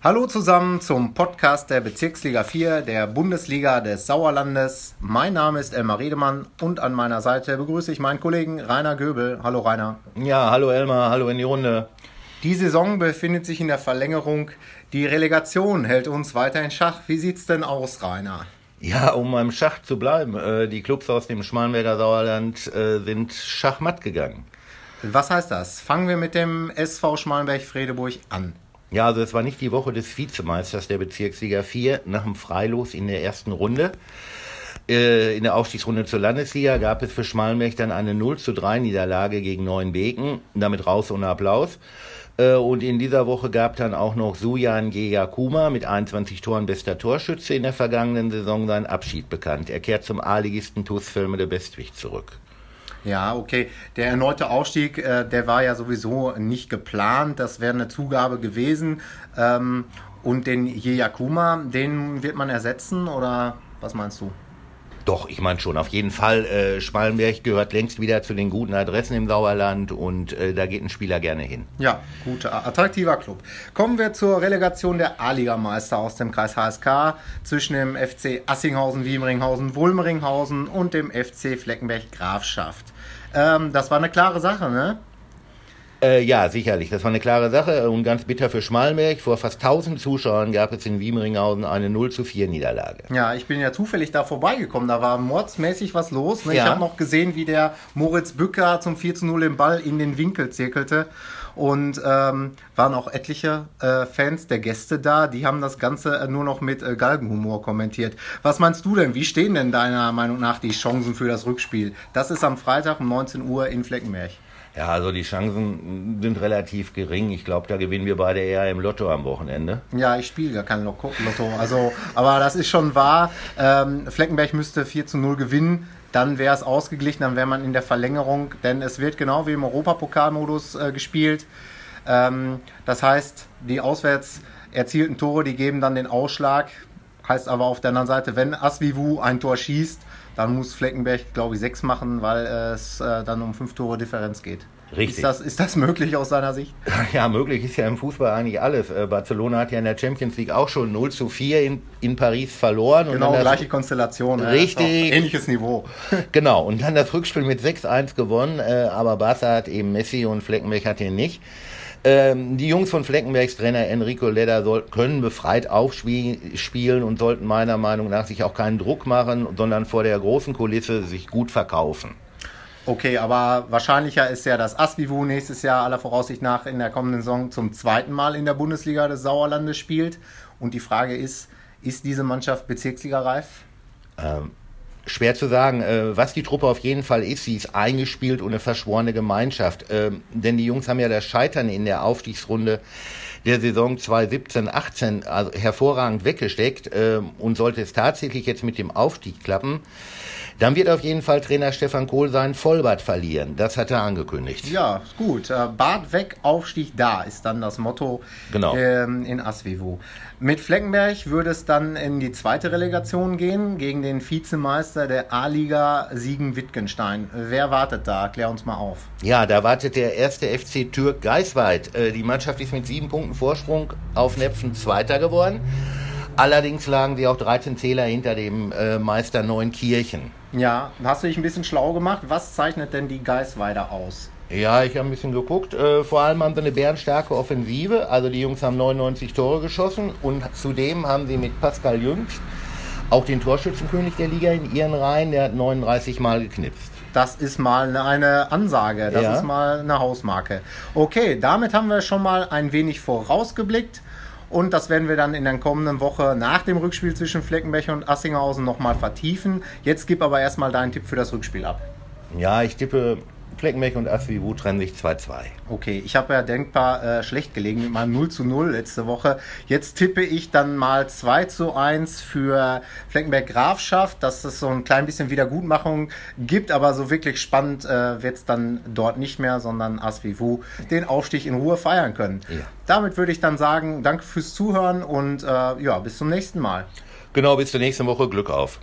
Hallo zusammen zum Podcast der Bezirksliga 4 der Bundesliga des Sauerlandes. Mein Name ist Elmar Redemann und an meiner Seite begrüße ich meinen Kollegen Rainer Göbel. Hallo Rainer. Ja, hallo Elmar, hallo in die Runde. Die Saison befindet sich in der Verlängerung. Die Relegation hält uns weiter in Schach. Wie sieht's denn aus, Rainer? Ja, um beim Schach zu bleiben. Äh, die Clubs aus dem Schmalenberger Sauerland äh, sind schachmatt gegangen. Was heißt das? Fangen wir mit dem SV Schmalenberg-Fredeburg an. Ja, also es war nicht die Woche des Vizemeisters der Bezirksliga 4 nach dem Freilos in der ersten Runde. Äh, in der Aufstiegsrunde zur Landesliga gab es für Schmalenberg dann eine 0 zu 3 Niederlage gegen Neuenbeken, damit raus ohne Applaus. Äh, und in dieser Woche gab dann auch noch Sujan Kuma mit 21 Toren bester Torschütze in der vergangenen Saison seinen Abschied bekannt. Er kehrt zum A-Ligisten TuS Filme der Bestwig zurück. Ja, okay. Der erneute Aufstieg, äh, der war ja sowieso nicht geplant. Das wäre eine Zugabe gewesen. Ähm, und den Jeyakuma, den wird man ersetzen oder was meinst du? Doch, ich meine schon, auf jeden Fall. Äh, Schmalenberg gehört längst wieder zu den guten Adressen im Sauerland und äh, da geht ein Spieler gerne hin. Ja, guter, attraktiver Club. Kommen wir zur Relegation der A-Ligameister aus dem Kreis HSK zwischen dem FC Assinghausen, Wiemringhausen, Wulmeringhausen und dem FC Fleckenberg Grafschaft. Ähm, das war eine klare Sache, ne? Äh, ja, sicherlich. Das war eine klare Sache und ganz bitter für Schmalmerk. Vor fast 1000 Zuschauern gab es in Wiemringhausen eine 0 zu 4 Niederlage. Ja, ich bin ja zufällig da vorbeigekommen. Da war mordsmäßig was los. Ne? Ja. Ich habe noch gesehen, wie der Moritz Bücker zum 4 zu 0 den Ball in den Winkel zirkelte. Und ähm, waren auch etliche äh, Fans der Gäste da, die haben das Ganze äh, nur noch mit äh, Galgenhumor kommentiert. Was meinst du denn? Wie stehen denn deiner Meinung nach die Chancen für das Rückspiel? Das ist am Freitag um 19 Uhr in Fleckenberg. Ja, also die Chancen sind relativ gering. Ich glaube, da gewinnen wir beide eher im Lotto am Wochenende. Ja, ich spiele gar kein Lotto. Also, aber das ist schon wahr. Ähm, Fleckenberg müsste 4 zu 0 gewinnen. Dann wäre es ausgeglichen, dann wäre man in der Verlängerung, denn es wird genau wie im Europapokalmodus äh, gespielt. Ähm, das heißt, die auswärts erzielten Tore, die geben dann den Ausschlag. Heißt aber auf der anderen Seite, wenn Asvivu ein Tor schießt, dann muss Fleckenberg, glaube ich, sechs machen, weil es äh, dann um fünf Tore Differenz geht. Richtig. Ist das, ist das möglich aus seiner Sicht? Ja, möglich ist ja im Fußball eigentlich alles. Äh, Barcelona hat ja in der Champions League auch schon 0 zu 4 in, in Paris verloren. Genau, gleiche Konstellation. Richtig. Ähnliches Niveau. Genau, und dann das Rückspiel mit 6-1 gewonnen, äh, aber Barca hat eben Messi und Fleckenberg hat ihn nicht. Ähm, die Jungs von Fleckenbergs Trainer Enrico Leder soll, können befreit aufspielen und sollten meiner Meinung nach sich auch keinen Druck machen, sondern vor der großen Kulisse sich gut verkaufen. Okay, aber wahrscheinlicher ist ja, dass Asvivu nächstes Jahr aller Voraussicht nach in der kommenden Saison zum zweiten Mal in der Bundesliga des Sauerlandes spielt. Und die Frage ist, ist diese Mannschaft Bezirksliga reif? Ähm, schwer zu sagen, äh, was die Truppe auf jeden Fall ist. Sie ist eingespielt und eine verschworene Gemeinschaft. Ähm, denn die Jungs haben ja das Scheitern in der Aufstiegsrunde der Saison 2017-18 also hervorragend weggesteckt. Ähm, und sollte es tatsächlich jetzt mit dem Aufstieg klappen, dann wird auf jeden Fall Trainer Stefan Kohl seinen Vollbart verlieren. Das hat er angekündigt. Ja, gut. Äh, Bart weg, Aufstieg da ist dann das Motto genau. ähm, in Asvivo. Mit Fleckenberg würde es dann in die zweite Relegation gehen gegen den Vizemeister der A-Liga Siegen-Wittgenstein. Wer wartet da? Klär uns mal auf. Ja, da wartet der erste FC Türk Geisweit. Äh, die Mannschaft ist mit sieben Punkten Vorsprung auf Nepfen Zweiter geworden. Allerdings lagen sie auch 13 Zähler hinter dem äh, Meister Neunkirchen. Ja, hast du dich ein bisschen schlau gemacht? Was zeichnet denn die Geisweider aus? Ja, ich habe ein bisschen geguckt. Äh, vor allem haben sie eine bärenstarke Offensive. Also die Jungs haben 99 Tore geschossen und zudem haben sie mit Pascal Jüngst auch den Torschützenkönig der Liga in ihren Reihen. Der hat 39 Mal geknipst. Das ist mal eine Ansage, das ja. ist mal eine Hausmarke. Okay, damit haben wir schon mal ein wenig vorausgeblickt. Und das werden wir dann in der kommenden Woche nach dem Rückspiel zwischen Fleckenbecher und Assinghausen nochmal vertiefen. Jetzt gib aber erstmal deinen Tipp für das Rückspiel ab. Ja, ich tippe Fleckenbeck und Asvivu trennen sich 2-2. Okay, ich habe ja denkbar äh, schlecht gelegen mit meinem 0 zu 0 letzte Woche. Jetzt tippe ich dann mal 2 zu 1 für Fleckenberg Grafschaft, dass es so ein klein bisschen Wiedergutmachung gibt, aber so wirklich spannend äh, wird es dann dort nicht mehr, sondern Asvivu den Aufstieg in Ruhe feiern können. Ja. Damit würde ich dann sagen, danke fürs Zuhören und äh, ja, bis zum nächsten Mal. Genau, bis zur nächsten Woche. Glück auf.